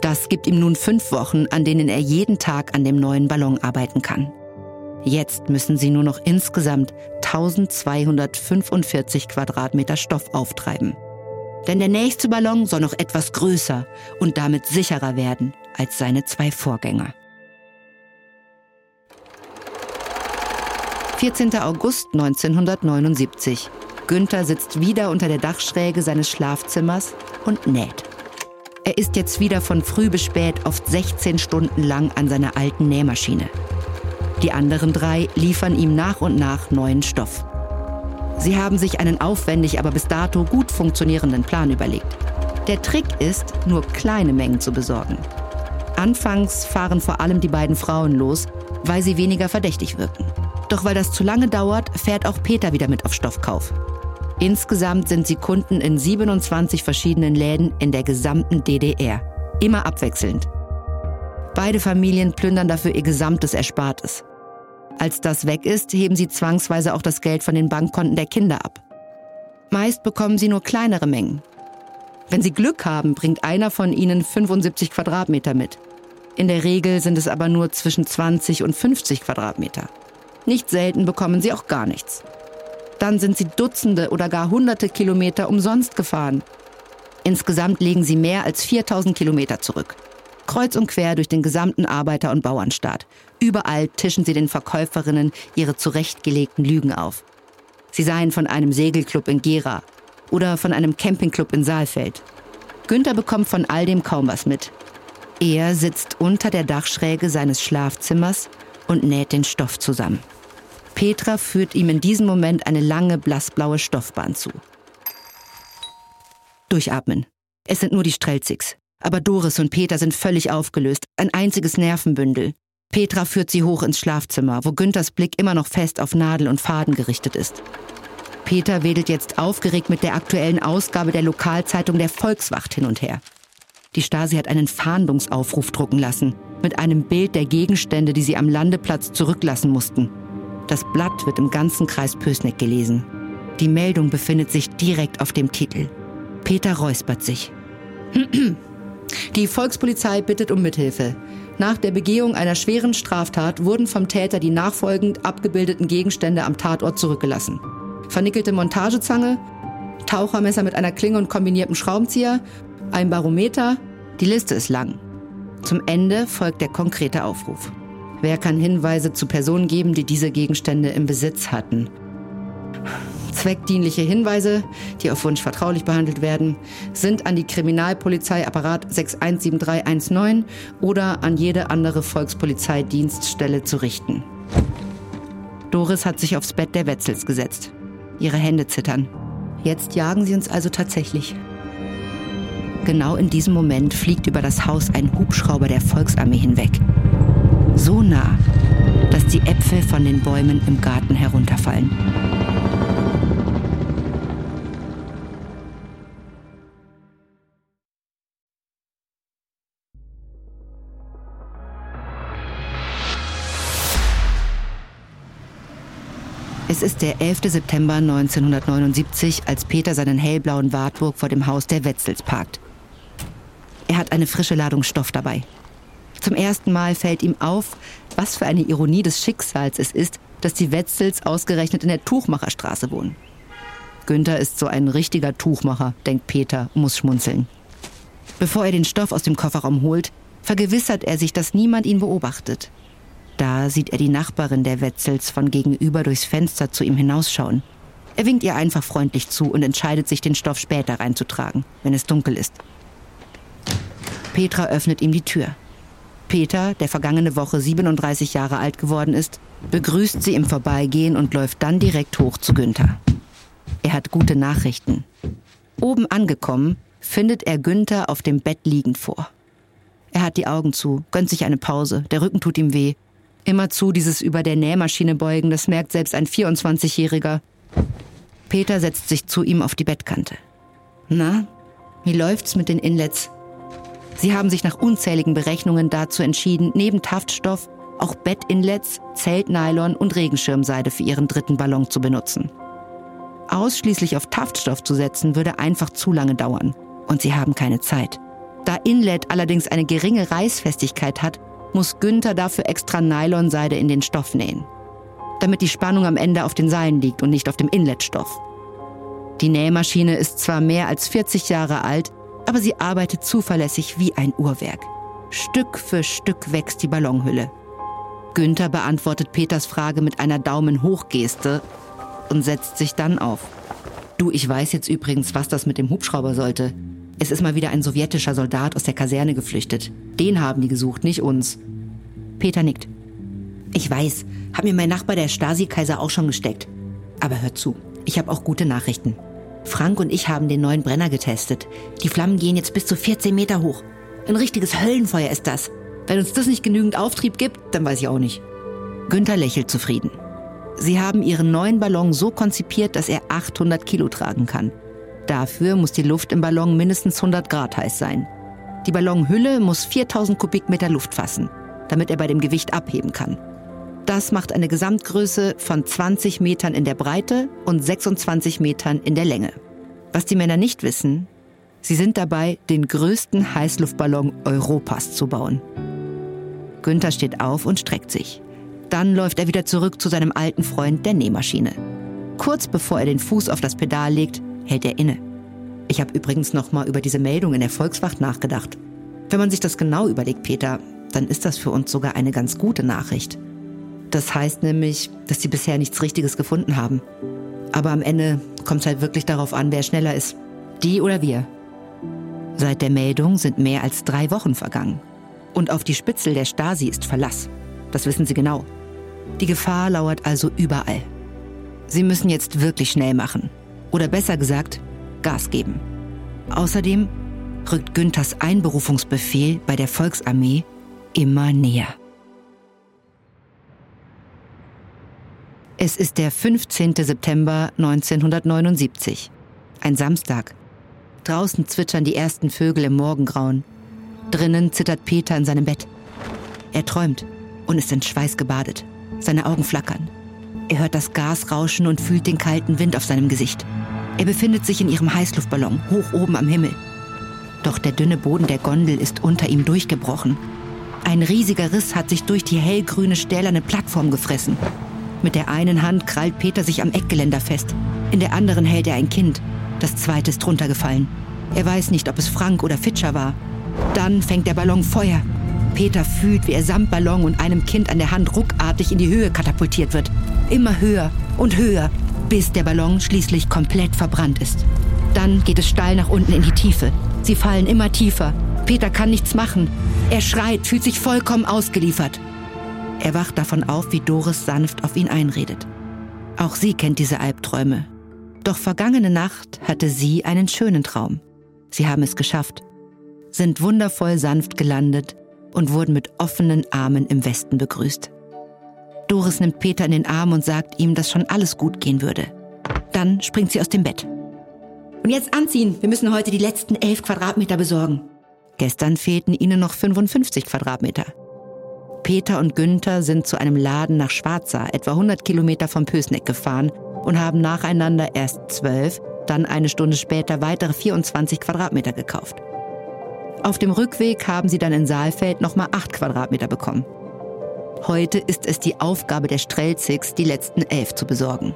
Das gibt ihm nun fünf Wochen, an denen er jeden Tag an dem neuen Ballon arbeiten kann. Jetzt müssen sie nur noch insgesamt 1245 Quadratmeter Stoff auftreiben. Denn der nächste Ballon soll noch etwas größer und damit sicherer werden als seine zwei Vorgänger. 14. August 1979. Günther sitzt wieder unter der Dachschräge seines Schlafzimmers und näht. Er ist jetzt wieder von früh bis spät oft 16 Stunden lang an seiner alten Nähmaschine. Die anderen drei liefern ihm nach und nach neuen Stoff. Sie haben sich einen aufwendig, aber bis dato gut funktionierenden Plan überlegt. Der Trick ist, nur kleine Mengen zu besorgen. Anfangs fahren vor allem die beiden Frauen los, weil sie weniger verdächtig wirken. Doch weil das zu lange dauert, fährt auch Peter wieder mit auf Stoffkauf. Insgesamt sind sie Kunden in 27 verschiedenen Läden in der gesamten DDR. Immer abwechselnd. Beide Familien plündern dafür ihr gesamtes Erspartes. Als das weg ist, heben sie zwangsweise auch das Geld von den Bankkonten der Kinder ab. Meist bekommen sie nur kleinere Mengen. Wenn sie Glück haben, bringt einer von ihnen 75 Quadratmeter mit. In der Regel sind es aber nur zwischen 20 und 50 Quadratmeter. Nicht selten bekommen sie auch gar nichts. Dann sind sie Dutzende oder gar Hunderte Kilometer umsonst gefahren. Insgesamt legen sie mehr als 4000 Kilometer zurück kreuz und quer durch den gesamten Arbeiter- und Bauernstaat. Überall tischen sie den Verkäuferinnen ihre zurechtgelegten Lügen auf. Sie seien von einem Segelclub in Gera oder von einem Campingclub in Saalfeld. Günther bekommt von all dem kaum was mit. Er sitzt unter der Dachschräge seines Schlafzimmers und näht den Stoff zusammen. Petra führt ihm in diesem Moment eine lange blassblaue Stoffbahn zu. Durchatmen. Es sind nur die Strelzigs. Aber Doris und Peter sind völlig aufgelöst, ein einziges Nervenbündel. Petra führt sie hoch ins Schlafzimmer, wo Günthers Blick immer noch fest auf Nadel und Faden gerichtet ist. Peter wedelt jetzt aufgeregt mit der aktuellen Ausgabe der Lokalzeitung der Volkswacht hin und her. Die Stasi hat einen Fahndungsaufruf drucken lassen, mit einem Bild der Gegenstände, die sie am Landeplatz zurücklassen mussten. Das Blatt wird im ganzen Kreis Pösneck gelesen. Die Meldung befindet sich direkt auf dem Titel. Peter räuspert sich. Die Volkspolizei bittet um Mithilfe. Nach der Begehung einer schweren Straftat wurden vom Täter die nachfolgend abgebildeten Gegenstände am Tatort zurückgelassen. Vernickelte Montagezange, Tauchermesser mit einer Klinge und kombiniertem Schraubenzieher, ein Barometer. Die Liste ist lang. Zum Ende folgt der konkrete Aufruf. Wer kann Hinweise zu Personen geben, die diese Gegenstände im Besitz hatten? Zweckdienliche Hinweise, die auf Wunsch vertraulich behandelt werden, sind an die Kriminalpolizei Apparat 617319 oder an jede andere Volkspolizeidienststelle zu richten. Doris hat sich aufs Bett der Wetzels gesetzt. Ihre Hände zittern. Jetzt jagen sie uns also tatsächlich. Genau in diesem Moment fliegt über das Haus ein Hubschrauber der Volksarmee hinweg. So nah, dass die Äpfel von den Bäumen im Garten herunterfallen. Es ist der 11. September 1979, als Peter seinen hellblauen Wartburg vor dem Haus der Wetzels parkt. Er hat eine frische Ladung Stoff dabei. Zum ersten Mal fällt ihm auf, was für eine Ironie des Schicksals es ist, dass die Wetzels ausgerechnet in der Tuchmacherstraße wohnen. Günther ist so ein richtiger Tuchmacher, denkt Peter muss schmunzeln. Bevor er den Stoff aus dem Kofferraum holt, vergewissert er sich, dass niemand ihn beobachtet. Da sieht er die Nachbarin der Wetzels von gegenüber durchs Fenster zu ihm hinausschauen. Er winkt ihr einfach freundlich zu und entscheidet sich, den Stoff später reinzutragen, wenn es dunkel ist. Petra öffnet ihm die Tür. Peter, der vergangene Woche 37 Jahre alt geworden ist, begrüßt sie im Vorbeigehen und läuft dann direkt hoch zu Günther. Er hat gute Nachrichten. Oben angekommen, findet er Günther auf dem Bett liegend vor. Er hat die Augen zu, gönnt sich eine Pause, der Rücken tut ihm weh Immerzu dieses über der Nähmaschine beugen, das merkt selbst ein 24-Jähriger. Peter setzt sich zu ihm auf die Bettkante. Na, wie läuft's mit den Inlets? Sie haben sich nach unzähligen Berechnungen dazu entschieden, neben Taftstoff auch Bettinlets, Zeltnylon und Regenschirmseide für ihren dritten Ballon zu benutzen. Ausschließlich auf Taftstoff zu setzen, würde einfach zu lange dauern. Und sie haben keine Zeit. Da Inlet allerdings eine geringe Reißfestigkeit hat, muss Günther dafür extra Nylonseide in den Stoff nähen. Damit die Spannung am Ende auf den Seilen liegt und nicht auf dem Inletstoff. Die Nähmaschine ist zwar mehr als 40 Jahre alt, aber sie arbeitet zuverlässig wie ein Uhrwerk. Stück für Stück wächst die Ballonhülle. Günther beantwortet Peters Frage mit einer Daumen-hoch-Geste und setzt sich dann auf. Du, ich weiß jetzt übrigens, was das mit dem Hubschrauber sollte. Es ist mal wieder ein sowjetischer Soldat aus der Kaserne geflüchtet. Den haben die gesucht, nicht uns. Peter nickt. Ich weiß, hat mir mein Nachbar der Stasi-Kaiser auch schon gesteckt. Aber hört zu, ich habe auch gute Nachrichten. Frank und ich haben den neuen Brenner getestet. Die Flammen gehen jetzt bis zu 14 Meter hoch. Ein richtiges Höllenfeuer ist das. Wenn uns das nicht genügend Auftrieb gibt, dann weiß ich auch nicht. Günther lächelt zufrieden. Sie haben ihren neuen Ballon so konzipiert, dass er 800 Kilo tragen kann. Dafür muss die Luft im Ballon mindestens 100 Grad heiß sein. Die Ballonhülle muss 4000 Kubikmeter Luft fassen, damit er bei dem Gewicht abheben kann. Das macht eine Gesamtgröße von 20 Metern in der Breite und 26 Metern in der Länge. Was die Männer nicht wissen, sie sind dabei, den größten Heißluftballon Europas zu bauen. Günther steht auf und streckt sich. Dann läuft er wieder zurück zu seinem alten Freund der Nähmaschine. Kurz bevor er den Fuß auf das Pedal legt, hält er inne. Ich habe übrigens noch mal über diese Meldung in der Volkswacht nachgedacht. Wenn man sich das genau überlegt, Peter, dann ist das für uns sogar eine ganz gute Nachricht. Das heißt nämlich, dass sie bisher nichts Richtiges gefunden haben. Aber am Ende kommt es halt wirklich darauf an, wer schneller ist. Die oder wir. Seit der Meldung sind mehr als drei Wochen vergangen. Und auf die Spitzel der Stasi ist Verlass. Das wissen sie genau. Die Gefahr lauert also überall. Sie müssen jetzt wirklich schnell machen. Oder besser gesagt, Gas geben. Außerdem rückt Günthers Einberufungsbefehl bei der Volksarmee immer näher. Es ist der 15. September 1979. Ein Samstag. Draußen zwitschern die ersten Vögel im Morgengrauen. Drinnen zittert Peter in seinem Bett. Er träumt und ist in Schweiß gebadet. Seine Augen flackern. Er hört das Gas rauschen und fühlt den kalten Wind auf seinem Gesicht. Er befindet sich in ihrem Heißluftballon, hoch oben am Himmel. Doch der dünne Boden der Gondel ist unter ihm durchgebrochen. Ein riesiger Riss hat sich durch die hellgrüne stählerne Plattform gefressen. Mit der einen Hand krallt Peter sich am Eckgeländer fest. In der anderen hält er ein Kind. Das zweite ist runtergefallen. Er weiß nicht, ob es Frank oder Fitscher war. Dann fängt der Ballon Feuer. Peter fühlt, wie er samt Ballon und einem Kind an der Hand ruckartig in die Höhe katapultiert wird. Immer höher und höher, bis der Ballon schließlich komplett verbrannt ist. Dann geht es steil nach unten in die Tiefe. Sie fallen immer tiefer. Peter kann nichts machen. Er schreit, fühlt sich vollkommen ausgeliefert. Er wacht davon auf, wie Doris sanft auf ihn einredet. Auch sie kennt diese Albträume. Doch vergangene Nacht hatte sie einen schönen Traum. Sie haben es geschafft sind wundervoll sanft gelandet und wurden mit offenen Armen im Westen begrüßt. Doris nimmt Peter in den Arm und sagt ihm, dass schon alles gut gehen würde. Dann springt sie aus dem Bett. Und jetzt anziehen. Wir müssen heute die letzten elf Quadratmeter besorgen. Gestern fehlten ihnen noch 55 Quadratmeter. Peter und Günther sind zu einem Laden nach Schwarza, etwa 100 Kilometer vom Pösneck gefahren und haben nacheinander erst 12, dann eine Stunde später weitere 24 Quadratmeter gekauft. Auf dem Rückweg haben sie dann in Saalfeld nochmal acht Quadratmeter bekommen. Heute ist es die Aufgabe der Strelzigs, die letzten elf zu besorgen.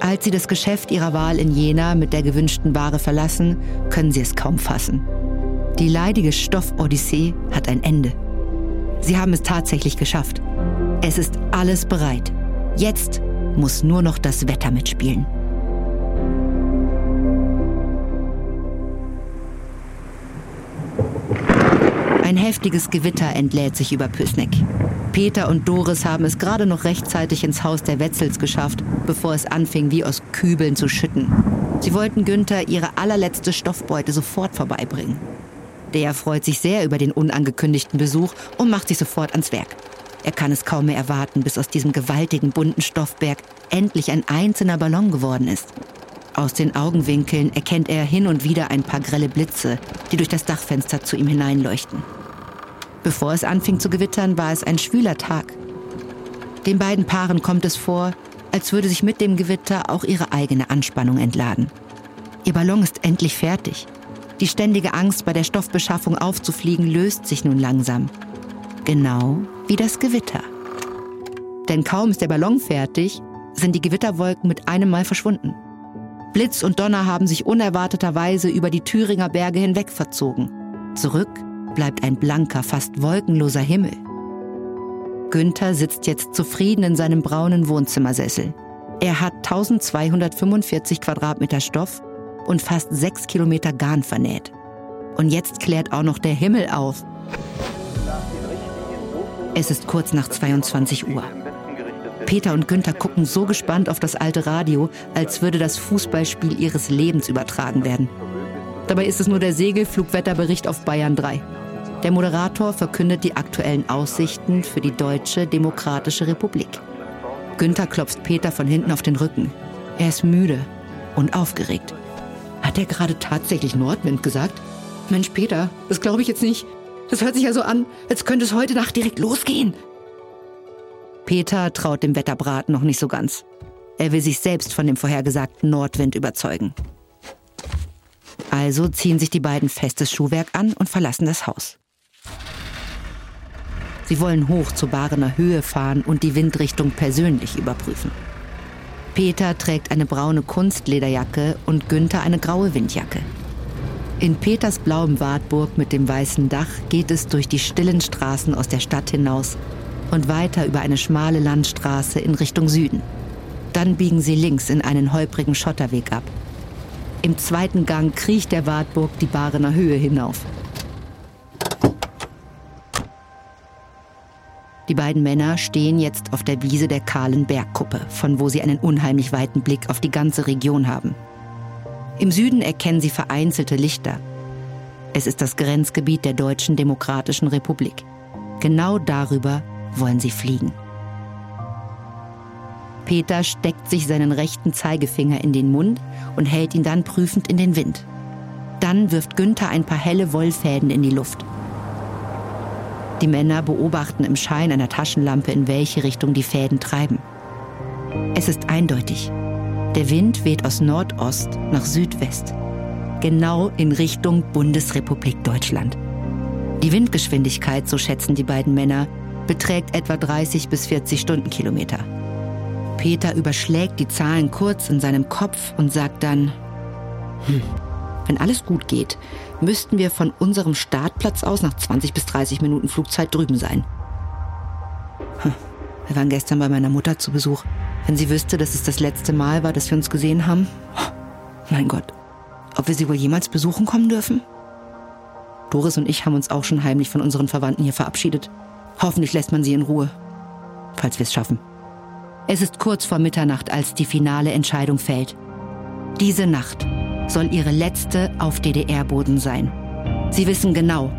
Als sie das Geschäft ihrer Wahl in Jena mit der gewünschten Ware verlassen, können sie es kaum fassen. Die leidige Stoffodyssee hat ein Ende. Sie haben es tatsächlich geschafft. Es ist alles bereit. Jetzt muss nur noch das Wetter mitspielen. Ein heftiges Gewitter entlädt sich über Püßneck. Peter und Doris haben es gerade noch rechtzeitig ins Haus der Wetzels geschafft, bevor es anfing, wie aus Kübeln zu schütten. Sie wollten Günther ihre allerletzte Stoffbeute sofort vorbeibringen. Der freut sich sehr über den unangekündigten Besuch und macht sich sofort ans Werk. Er kann es kaum mehr erwarten, bis aus diesem gewaltigen bunten Stoffberg endlich ein einzelner Ballon geworden ist. Aus den Augenwinkeln erkennt er hin und wieder ein paar grelle Blitze, die durch das Dachfenster zu ihm hineinleuchten. Bevor es anfing zu gewittern, war es ein schwüler Tag. Den beiden Paaren kommt es vor, als würde sich mit dem Gewitter auch ihre eigene Anspannung entladen. Ihr Ballon ist endlich fertig. Die ständige Angst, bei der Stoffbeschaffung aufzufliegen, löst sich nun langsam. Genau wie das Gewitter. Denn kaum ist der Ballon fertig, sind die Gewitterwolken mit einem Mal verschwunden. Blitz und Donner haben sich unerwarteterweise über die Thüringer Berge hinweg verzogen. Zurück bleibt ein blanker, fast wolkenloser Himmel. Günther sitzt jetzt zufrieden in seinem braunen Wohnzimmersessel. Er hat 1245 Quadratmeter Stoff und fast sechs Kilometer Garn vernäht. Und jetzt klärt auch noch der Himmel auf. Es ist kurz nach 22 Uhr. Peter und Günther gucken so gespannt auf das alte Radio, als würde das Fußballspiel ihres Lebens übertragen werden. Dabei ist es nur der Segelflugwetterbericht auf Bayern 3. Der Moderator verkündet die aktuellen Aussichten für die Deutsche Demokratische Republik. Günther klopft Peter von hinten auf den Rücken. Er ist müde und aufgeregt. Hat er gerade tatsächlich Nordwind gesagt? Mensch, Peter, das glaube ich jetzt nicht. Das hört sich ja so an, als könnte es heute Nacht direkt losgehen. Peter traut dem Wetterbraten noch nicht so ganz. Er will sich selbst von dem vorhergesagten Nordwind überzeugen. Also ziehen sich die beiden festes Schuhwerk an und verlassen das Haus. Sie wollen hoch zur Barener Höhe fahren und die Windrichtung persönlich überprüfen. Peter trägt eine braune Kunstlederjacke und Günther eine graue Windjacke. In Peters blauem Wartburg mit dem weißen Dach geht es durch die stillen Straßen aus der Stadt hinaus und weiter über eine schmale Landstraße in Richtung Süden. Dann biegen sie links in einen holprigen Schotterweg ab. Im zweiten Gang kriecht der Wartburg die Barener Höhe hinauf. Die beiden Männer stehen jetzt auf der Wiese der kahlen Bergkuppe, von wo sie einen unheimlich weiten Blick auf die ganze Region haben. Im Süden erkennen sie vereinzelte Lichter. Es ist das Grenzgebiet der Deutschen Demokratischen Republik. Genau darüber wollen sie fliegen. Peter steckt sich seinen rechten Zeigefinger in den Mund und hält ihn dann prüfend in den Wind. Dann wirft Günther ein paar helle Wollfäden in die Luft. Die Männer beobachten im Schein einer Taschenlampe, in welche Richtung die Fäden treiben. Es ist eindeutig. Der Wind weht aus Nordost nach Südwest, genau in Richtung Bundesrepublik Deutschland. Die Windgeschwindigkeit, so schätzen die beiden Männer, beträgt etwa 30 bis 40 Stundenkilometer. Peter überschlägt die Zahlen kurz in seinem Kopf und sagt dann, hm, wenn alles gut geht, müssten wir von unserem Startplatz aus nach 20 bis 30 Minuten Flugzeit drüben sein. Hm. Wir waren gestern bei meiner Mutter zu Besuch. Wenn sie wüsste, dass es das letzte Mal war, dass wir uns gesehen haben. Mein Gott. Ob wir sie wohl jemals besuchen kommen dürfen? Doris und ich haben uns auch schon heimlich von unseren Verwandten hier verabschiedet. Hoffentlich lässt man sie in Ruhe. Falls wir es schaffen. Es ist kurz vor Mitternacht, als die finale Entscheidung fällt. Diese Nacht soll ihre letzte auf DDR-Boden sein. Sie wissen genau,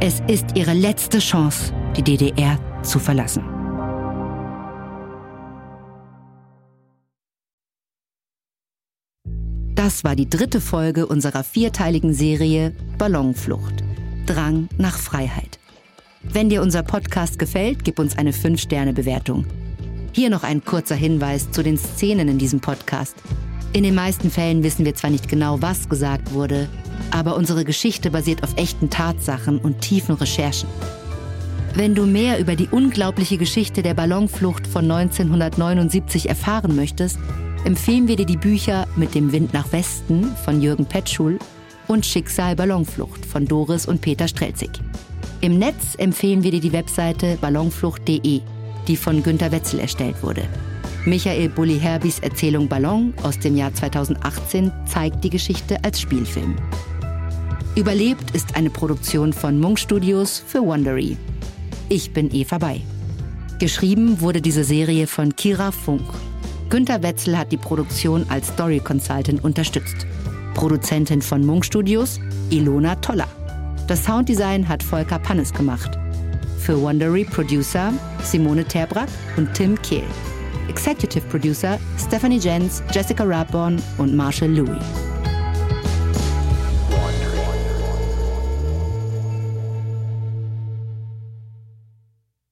es ist ihre letzte Chance, die DDR zu verlassen. Das war die dritte Folge unserer vierteiligen Serie Ballonflucht. Drang nach Freiheit. Wenn dir unser Podcast gefällt, gib uns eine 5-Sterne-Bewertung. Hier noch ein kurzer Hinweis zu den Szenen in diesem Podcast. In den meisten Fällen wissen wir zwar nicht genau, was gesagt wurde, aber unsere Geschichte basiert auf echten Tatsachen und tiefen Recherchen. Wenn du mehr über die unglaubliche Geschichte der Ballonflucht von 1979 erfahren möchtest, empfehlen wir dir die Bücher Mit dem Wind nach Westen von Jürgen Petschul und Schicksal Ballonflucht von Doris und Peter Strelzig. Im Netz empfehlen wir dir die Webseite ballonflucht.de, die von Günter Wetzel erstellt wurde. Michael Bulli-Herbys Erzählung Ballon aus dem Jahr 2018 zeigt die Geschichte als Spielfilm. Überlebt ist eine Produktion von Munk Studios für Wondery. Ich bin Eva Bay. Geschrieben wurde diese Serie von Kira Funk. Günter Wetzel hat die Produktion als Story Consultant unterstützt. Produzentin von Munk Studios Ilona Toller. Das Sounddesign hat Volker Pannes gemacht. Für Wondery Producer Simone Terbrack und Tim Kehl. Executive Producer Stephanie Jens, Jessica Radborn und Marshall Louis.